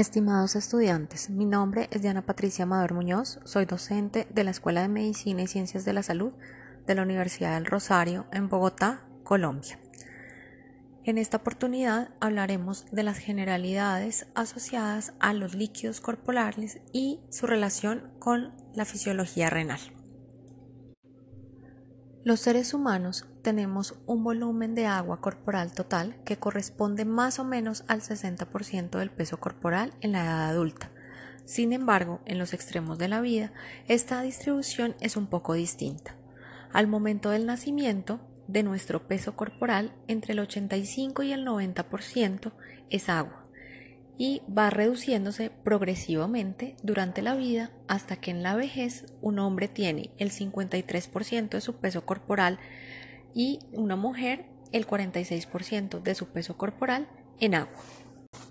Estimados estudiantes, mi nombre es Diana Patricia Amador Muñoz, soy docente de la Escuela de Medicina y Ciencias de la Salud de la Universidad del Rosario en Bogotá, Colombia. En esta oportunidad hablaremos de las generalidades asociadas a los líquidos corporales y su relación con la fisiología renal. Los seres humanos tenemos un volumen de agua corporal total que corresponde más o menos al 60% del peso corporal en la edad adulta. Sin embargo, en los extremos de la vida, esta distribución es un poco distinta. Al momento del nacimiento, de nuestro peso corporal, entre el 85 y el 90% es agua y va reduciéndose progresivamente durante la vida hasta que en la vejez un hombre tiene el 53% de su peso corporal y una mujer el 46% de su peso corporal en agua.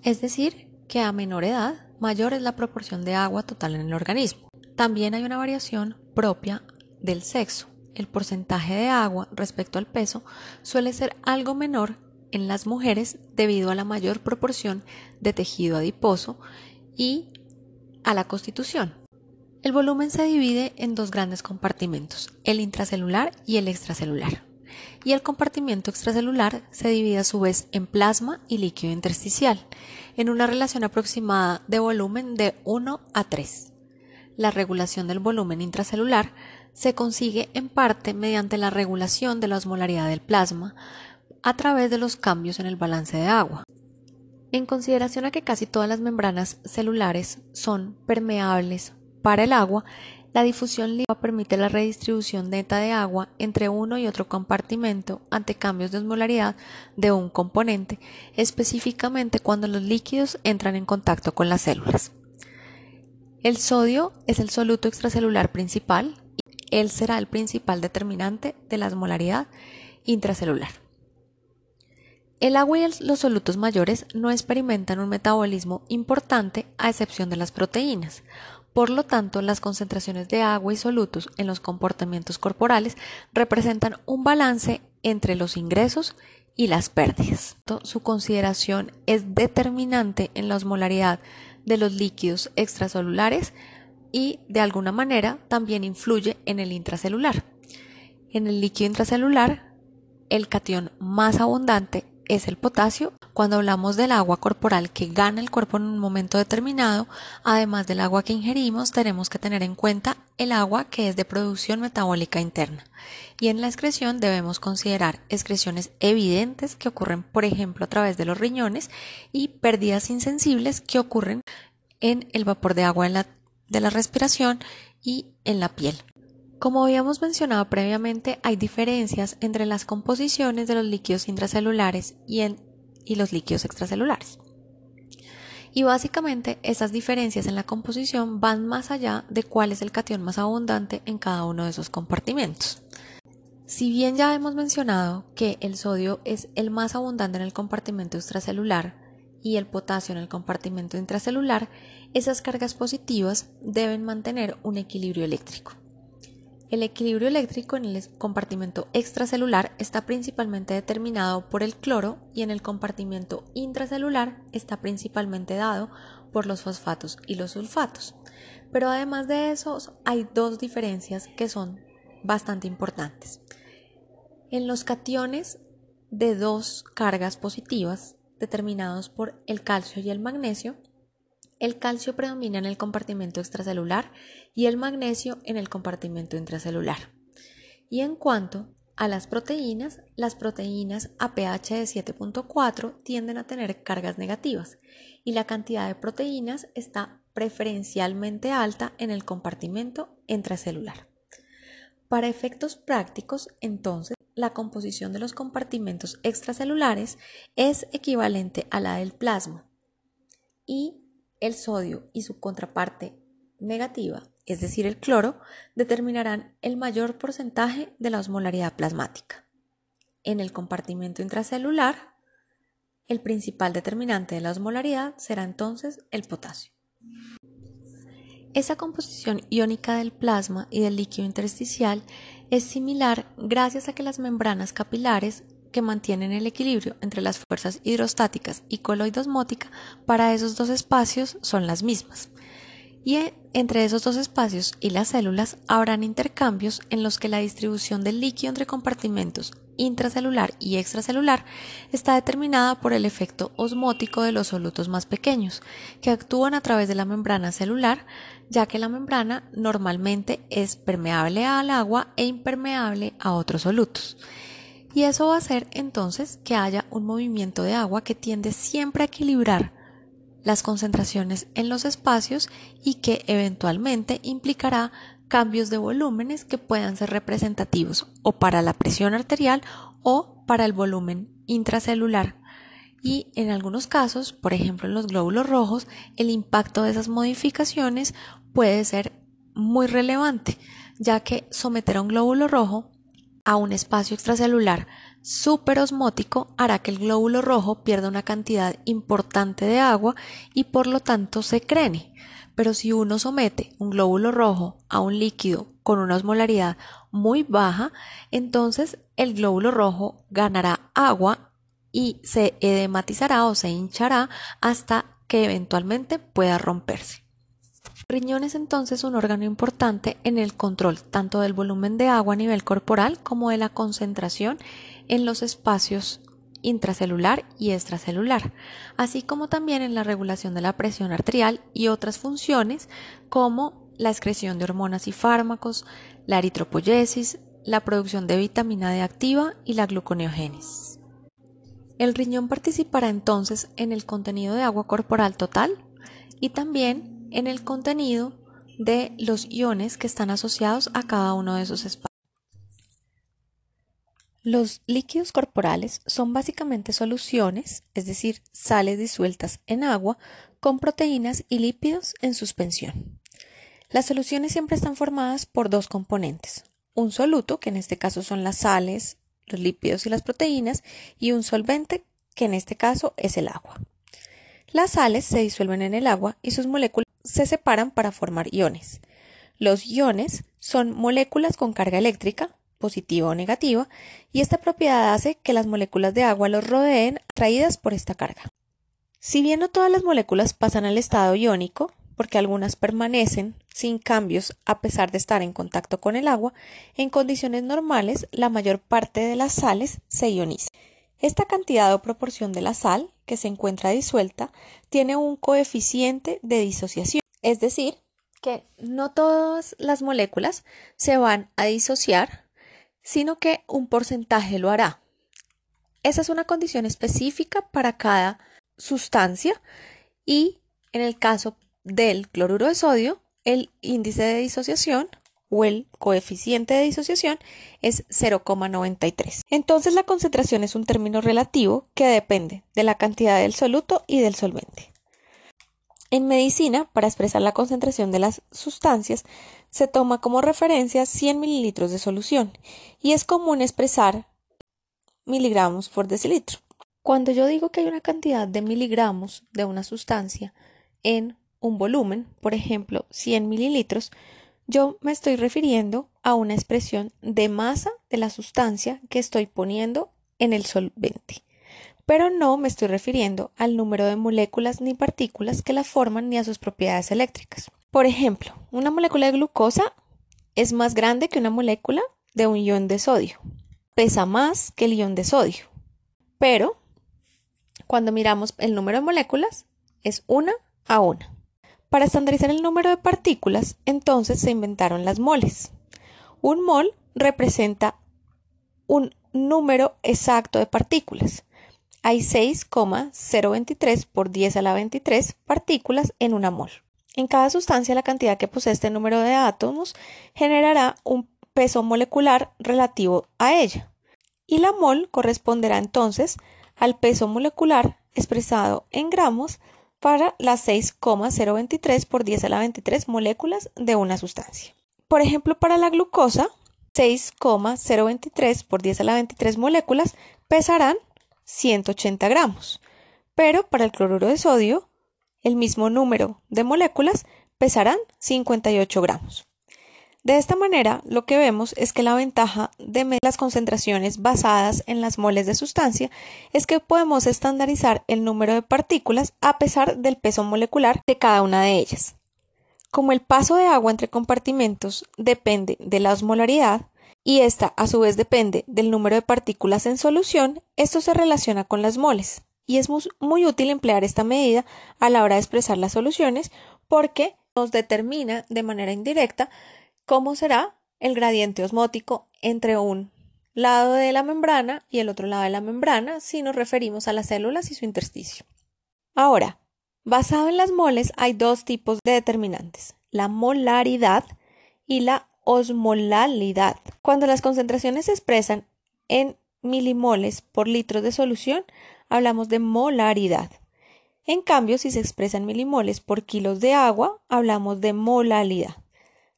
Es decir, que a menor edad, mayor es la proporción de agua total en el organismo. También hay una variación propia del sexo. El porcentaje de agua respecto al peso suele ser algo menor en las mujeres debido a la mayor proporción de tejido adiposo y a la constitución. El volumen se divide en dos grandes compartimentos, el intracelular y el extracelular. Y el compartimiento extracelular se divide a su vez en plasma y líquido intersticial, en una relación aproximada de volumen de 1 a 3. La regulación del volumen intracelular se consigue en parte mediante la regulación de la osmolaridad del plasma, a través de los cambios en el balance de agua. En consideración a que casi todas las membranas celulares son permeables para el agua, la difusión libre permite la redistribución neta de agua entre uno y otro compartimento ante cambios de osmolaridad de un componente, específicamente cuando los líquidos entran en contacto con las células. El sodio es el soluto extracelular principal y él será el principal determinante de la osmolaridad intracelular. El agua y los solutos mayores no experimentan un metabolismo importante a excepción de las proteínas. Por lo tanto, las concentraciones de agua y solutos en los comportamientos corporales representan un balance entre los ingresos y las pérdidas. Su consideración es determinante en la osmolaridad de los líquidos extracelulares y, de alguna manera, también influye en el intracelular. En el líquido intracelular, el cation más abundante es el potasio. Cuando hablamos del agua corporal que gana el cuerpo en un momento determinado, además del agua que ingerimos, tenemos que tener en cuenta el agua que es de producción metabólica interna. Y en la excreción debemos considerar excreciones evidentes que ocurren, por ejemplo, a través de los riñones y pérdidas insensibles que ocurren en el vapor de agua de la respiración y en la piel. Como habíamos mencionado previamente, hay diferencias entre las composiciones de los líquidos intracelulares y, los líquidos extracelulares. Y básicamente esas diferencias en la composición van más allá de cuál es el cation más abundante en cada uno de esos compartimentos. Si bien ya hemos mencionado que el sodio es el más abundante en el compartimento extracelular y el potasio en el compartimento intracelular, esas cargas positivas deben mantener un equilibrio eléctrico. El equilibrio eléctrico en el compartimento extracelular está principalmente determinado por el cloro y en el compartimento intracelular está principalmente dado por los fosfatos y los sulfatos. Pero además de eso hay dos diferencias que son bastante importantes. En los cationes de dos cargas positivas determinados por el calcio y el magnesio, el calcio predomina en el compartimento extracelular y el magnesio en el compartimento intracelular. Y en cuanto a las proteínas, las proteínas a pH de 7.4 tienden a tener cargas negativas y la cantidad de proteínas está preferencialmente alta en el compartimento intracelular. Para efectos prácticos, entonces, la composición de los compartimentos extracelulares es equivalente a la del plasma y el sodio y su contraparte negativa, es decir, el cloro, determinarán el mayor porcentaje de la osmolaridad plasmática. En el compartimento intracelular, el principal determinante de la osmolaridad será entonces el potasio. Esa composición iónica del plasma y del líquido intersticial es similar gracias a que las membranas capilares que mantienen el equilibrio entre las fuerzas hidrostáticas y coloidosmótica para esos dos espacios son las mismas. Y entre esos dos espacios y las células habrán intercambios en los que la distribución del líquido entre compartimentos intracelular y extracelular está determinada por el efecto osmótico de los solutos más pequeños, que actúan a través de la membrana celular, ya que la membrana normalmente es permeable al agua e impermeable a otros solutos. Y eso va a hacer entonces que haya un movimiento de agua que tiende siempre a equilibrar las concentraciones en los espacios y que eventualmente implicará cambios de volúmenes que puedan ser representativos o para la presión arterial o para el volumen intracelular. Y en algunos casos, por ejemplo en los glóbulos rojos, el impacto de esas modificaciones puede ser muy relevante, ya que someter a un glóbulo rojo a un espacio extracelular superosmótico hará que el glóbulo rojo pierda una cantidad importante de agua y por lo tanto se crene. Pero si uno somete un glóbulo rojo a un líquido con una osmolaridad muy baja, entonces el glóbulo rojo ganará agua y se edematizará o se hinchará hasta que eventualmente pueda romperse. Riñón es entonces un órgano importante en el control tanto del volumen de agua a nivel corporal como de la concentración en los espacios intracelular y extracelular, así como también en la regulación de la presión arterial y otras funciones como la excreción de hormonas y fármacos, la eritropoyesis, la producción de vitamina D activa y la gluconeogénesis. El riñón participará entonces en el contenido de agua corporal total y también en el contenido de los iones que están asociados a cada uno de esos espacios. Los líquidos corporales son básicamente soluciones, es decir, sales disueltas en agua con proteínas y lípidos en suspensión. Las soluciones siempre están formadas por dos componentes, un soluto, que en este caso son las sales, los lípidos y las proteínas, y un solvente, que en este caso es el agua. Las sales se disuelven en el agua y sus moléculas se separan para formar iones. Los iones son moléculas con carga eléctrica, positiva o negativa, y esta propiedad hace que las moléculas de agua los rodeen atraídas por esta carga. Si bien no todas las moléculas pasan al estado iónico, porque algunas permanecen sin cambios a pesar de estar en contacto con el agua, en condiciones normales la mayor parte de las sales se ioniza. Esta cantidad o proporción de la sal que se encuentra disuelta tiene un coeficiente de disociación, es decir, que no todas las moléculas se van a disociar sino que un porcentaje lo hará. Esa es una condición específica para cada sustancia y en el caso del cloruro de sodio, el índice de disociación o el coeficiente de disociación es 0,93. Entonces la concentración es un término relativo que depende de la cantidad del soluto y del solvente. En medicina, para expresar la concentración de las sustancias, se toma como referencia 100 mililitros de solución y es común expresar miligramos por decilitro. Cuando yo digo que hay una cantidad de miligramos de una sustancia en un volumen, por ejemplo 100 mililitros, yo me estoy refiriendo a una expresión de masa de la sustancia que estoy poniendo en el solvente pero no me estoy refiriendo al número de moléculas ni partículas que la forman ni a sus propiedades eléctricas. Por ejemplo, una molécula de glucosa es más grande que una molécula de un ion de sodio. Pesa más que el ion de sodio. Pero cuando miramos el número de moléculas es una a una. Para estandarizar el número de partículas, entonces se inventaron las moles. Un mol representa un número exacto de partículas hay 6,023 por 10 a la 23 partículas en una mol. En cada sustancia la cantidad que posee este número de átomos generará un peso molecular relativo a ella. Y la mol corresponderá entonces al peso molecular expresado en gramos para las 6,023 por 10 a la 23 moléculas de una sustancia. Por ejemplo, para la glucosa, 6,023 por 10 a la 23 moléculas pesarán 180 gramos, pero para el cloruro de sodio, el mismo número de moléculas pesarán 58 gramos. De esta manera, lo que vemos es que la ventaja de las concentraciones basadas en las moles de sustancia es que podemos estandarizar el número de partículas a pesar del peso molecular de cada una de ellas. Como el paso de agua entre compartimentos depende de la osmolaridad y esta a su vez depende del número de partículas en solución, esto se relaciona con las moles y es muy útil emplear esta medida a la hora de expresar las soluciones porque nos determina de manera indirecta cómo será el gradiente osmótico entre un lado de la membrana y el otro lado de la membrana si nos referimos a las células y su intersticio. Ahora, basado en las moles hay dos tipos de determinantes, la molaridad y la osmolalidad. Cuando las concentraciones se expresan en milimoles por litro de solución, hablamos de molaridad. En cambio, si se expresan milimoles por kilos de agua, hablamos de molalidad.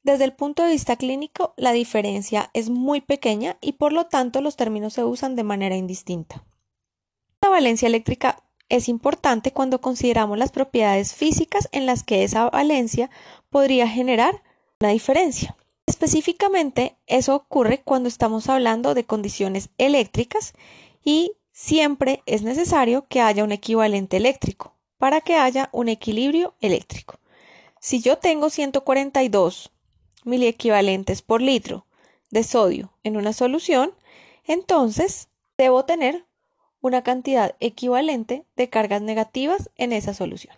Desde el punto de vista clínico, la diferencia es muy pequeña y por lo tanto los términos se usan de manera indistinta. La valencia eléctrica es importante cuando consideramos las propiedades físicas en las que esa valencia podría generar una diferencia. Específicamente, eso ocurre cuando estamos hablando de condiciones eléctricas y siempre es necesario que haya un equivalente eléctrico para que haya un equilibrio eléctrico. Si yo tengo 142 miliequivalentes por litro de sodio en una solución, entonces debo tener una cantidad equivalente de cargas negativas en esa solución.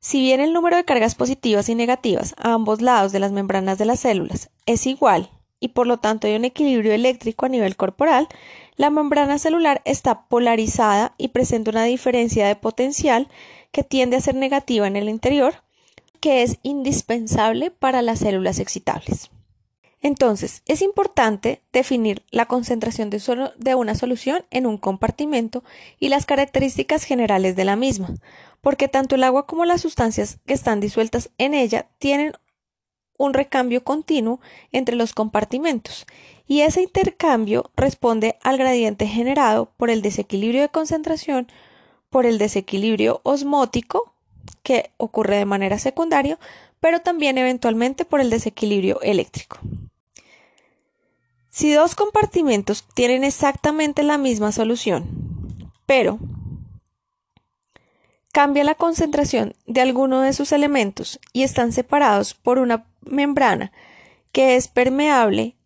Si bien el número de cargas positivas y negativas a ambos lados de las membranas de las células es igual y por lo tanto hay un equilibrio eléctrico a nivel corporal, la membrana celular está polarizada y presenta una diferencia de potencial que tiende a ser negativa en el interior que es indispensable para las células excitables. Entonces, es importante definir la concentración de, de, una solución en un compartimento y las características generales de la misma, porque tanto el agua como las sustancias que están disueltas en ella tienen un recambio continuo entre los compartimentos, y ese intercambio responde al gradiente generado por el desequilibrio de concentración, por el desequilibrio osmótico, que ocurre de manera secundaria, pero también eventualmente por el desequilibrio eléctrico. Si dos compartimentos tienen exactamente la misma solución, pero cambia la concentración de alguno de sus elementos y están separados por una membrana que es permeable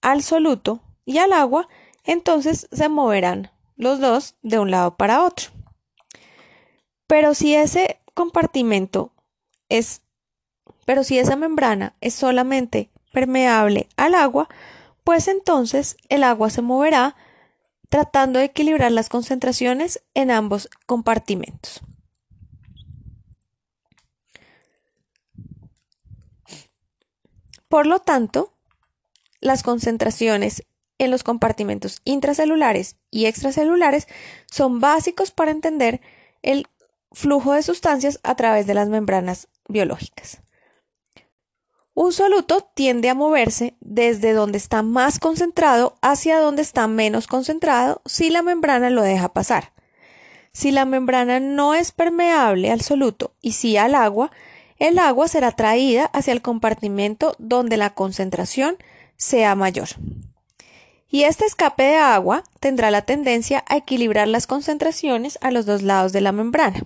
al soluto y al agua, entonces se moverán los dos de un lado para otro. Pero si ese compartimento es, pero si esa membrana es solamente permeable al agua, pues entonces el agua se moverá tratando de equilibrar las concentraciones en ambos compartimentos. Por lo tanto, las concentraciones en los compartimentos intracelulares y extracelulares son básicos para entender el flujo de sustancias a través de las membranas biológicas. Un soluto tiende a moverse desde donde está más concentrado hacia donde está menos concentrado si la membrana lo deja pasar. Si la membrana no es permeable al soluto y sí al agua, el agua será traída hacia el compartimento donde la concentración sea mayor y este escape de agua tendrá la tendencia a equilibrar las concentraciones a los dos lados de la membrana.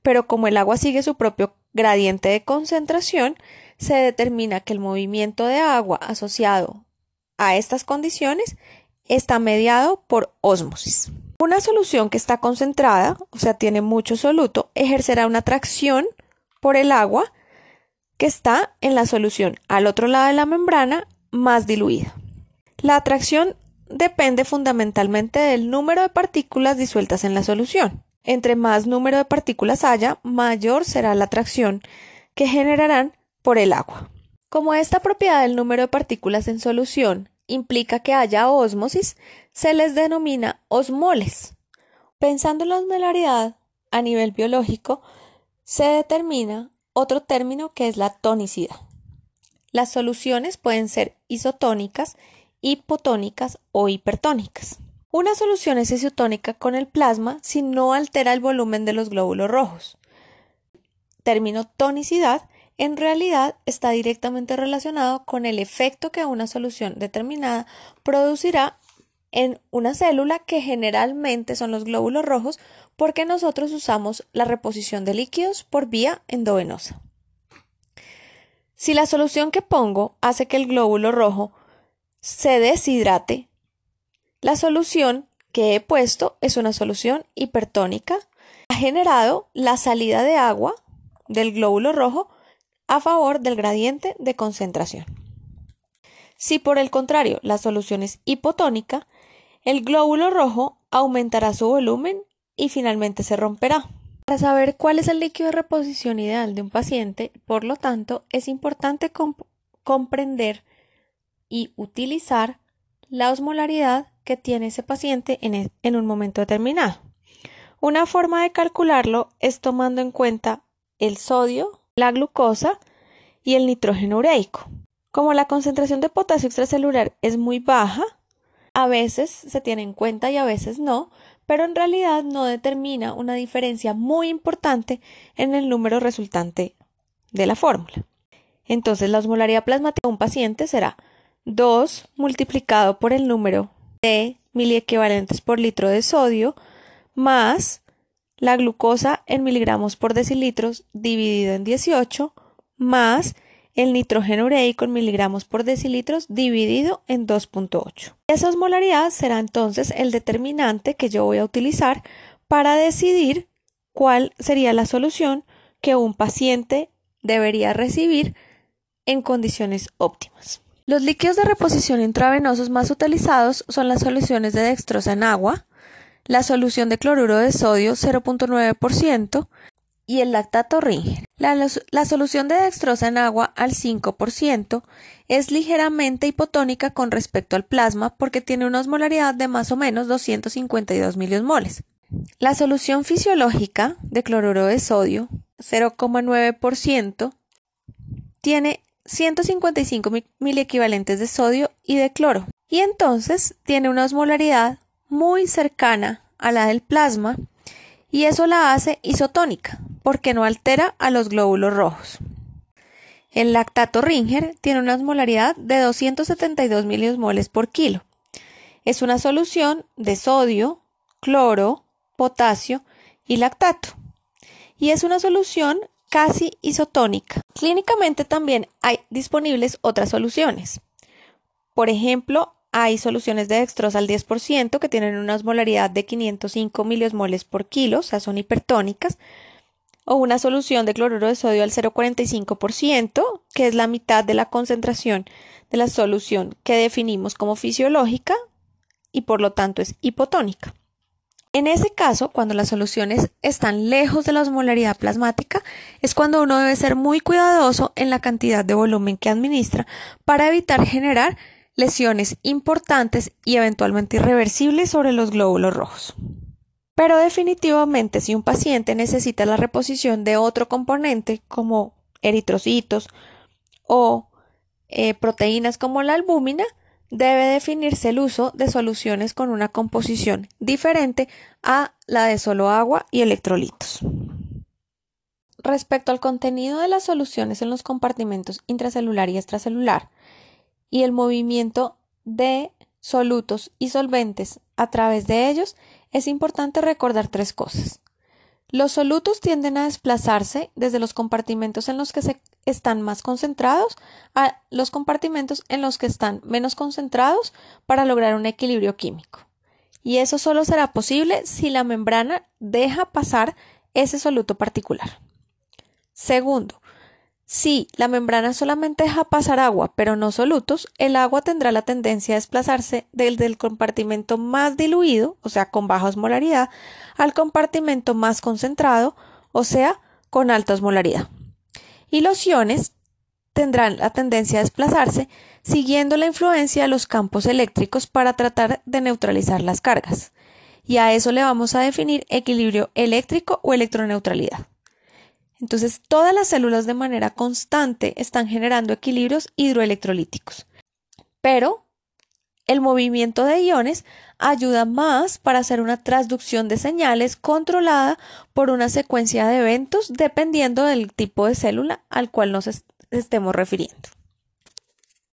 Pero como el agua sigue su propio gradiente de concentración, se determina que el movimiento de agua asociado a estas condiciones está mediado por ósmosis. Una solución que está concentrada, o sea, tiene mucho soluto, ejercerá una atracción por el agua que está en la solución al otro lado de la membrana más diluida. La atracción depende fundamentalmente del número de partículas disueltas en la solución. Entre más número de partículas haya, mayor será la atracción que generarán por el agua. Como esta propiedad del número de partículas en solución implica que haya ósmosis, se les denomina osmoles. Pensando en la osmolaridad a nivel biológico, se determina otro término que es la tonicidad. Las soluciones pueden ser isotónicas hipotónicas o hipertónicas. Una solución es isotónica con el plasma si no altera el volumen de los glóbulos rojos. Término tonicidad en realidad está directamente relacionado con el efecto que una solución determinada producirá en una célula que generalmente son los glóbulos rojos porque nosotros usamos la reposición de líquidos por vía endovenosa. Si la solución que pongo hace que el glóbulo rojo se deshidrate, la solución que he puesto es una solución hipertónica. Ha generado la salida de agua del glóbulo rojo a favor del gradiente de concentración. Si por el contrario la solución es hipotónica, el glóbulo rojo aumentará su volumen y finalmente se romperá. Para saber cuál es el líquido de reposición ideal de un paciente, por lo tanto, es importante comprender y utilizar la osmolaridad que tiene ese paciente en, e-, en un momento determinado. Una forma de calcularlo es tomando en cuenta el sodio, la glucosa y el nitrógeno ureico. Como la concentración de potasio extracelular es muy baja, a veces se tiene en cuenta y a veces no, pero en realidad no determina una diferencia muy importante en el número resultante de la fórmula. Entonces la osmolaridad plasmática de un paciente será 2 multiplicado por el número de miliequivalentes por litro de sodio más la glucosa en miligramos por decilitros dividido en 18 más el nitrógeno ureico en miligramos por decilitros dividido en 2.8. Esa osmolaridad será entonces el determinante que yo voy a utilizar para decidir cuál sería la solución que un paciente debería recibir en condiciones óptimas. Los líquidos de reposición intravenosos más utilizados son las soluciones de dextrosa en agua, la solución de cloruro de sodio 0.9% y el lactato Ringer. La, solución de dextrosa en agua al 5% es ligeramente hipotónica con respecto al plasma porque tiene una osmolaridad de más o menos 252 milimoles. La solución fisiológica de cloruro de sodio 0,9% tiene 155 mil equivalentes de sodio y de cloro y entonces tiene una osmolaridad muy cercana a la del plasma y eso la hace isotónica porque no altera a los glóbulos rojos. El lactato Ringer tiene una osmolaridad de 272 milimoles por kilo. Es una solución de sodio, cloro, potasio y lactato. Y es una solución casi isotónica. Clínicamente también hay disponibles otras soluciones. Por ejemplo, hay soluciones de dextrosa al 10% que tienen una osmolaridad de 505 miliosmoles por kilo, o sea, son hipertónicas, o una solución de cloruro de sodio al 0,45%, que es la mitad de la concentración de la solución que definimos como fisiológica y por lo tanto es hipotónica. En ese caso, cuando las soluciones están lejos de la osmolaridad plasmática, es cuando uno debe ser muy cuidadoso en la cantidad de volumen que administra para evitar generar lesiones importantes y eventualmente irreversibles sobre los glóbulos rojos. Pero definitivamente si un paciente necesita la reposición de otro componente como eritrocitos o eh, proteínas como la albúmina, debe definirse el uso de soluciones con una composición diferente a la de solo agua y electrolitos. Respecto al contenido de las soluciones en los compartimentos intracelular y extracelular y el movimiento de solutos y solventes a través de ellos, es importante recordar tres cosas. Los solutos tienden a desplazarse desde los compartimentos en los que se están más concentrados a los compartimentos en los que están menos concentrados para lograr un equilibrio químico. Y eso solo será posible si la membrana deja pasar ese soluto particular. Segundo, si la membrana solamente deja pasar agua, pero no solutos, el agua tendrá la tendencia a desplazarse desde el compartimento más diluido, o sea, con baja osmolaridad, al compartimento más concentrado, o sea, con alta osmolaridad. Y los iones tendrán la tendencia a desplazarse siguiendo la influencia de los campos eléctricos para tratar de neutralizar las cargas. Y a eso le vamos a definir equilibrio eléctrico o electroneutralidad. Entonces, todas las células de manera constante están generando equilibrios hidroelectrolíticos. Pero El movimiento de iones ayuda más para hacer una transducción de señales controlada por una secuencia de eventos dependiendo del tipo de célula al cual nos estemos refiriendo.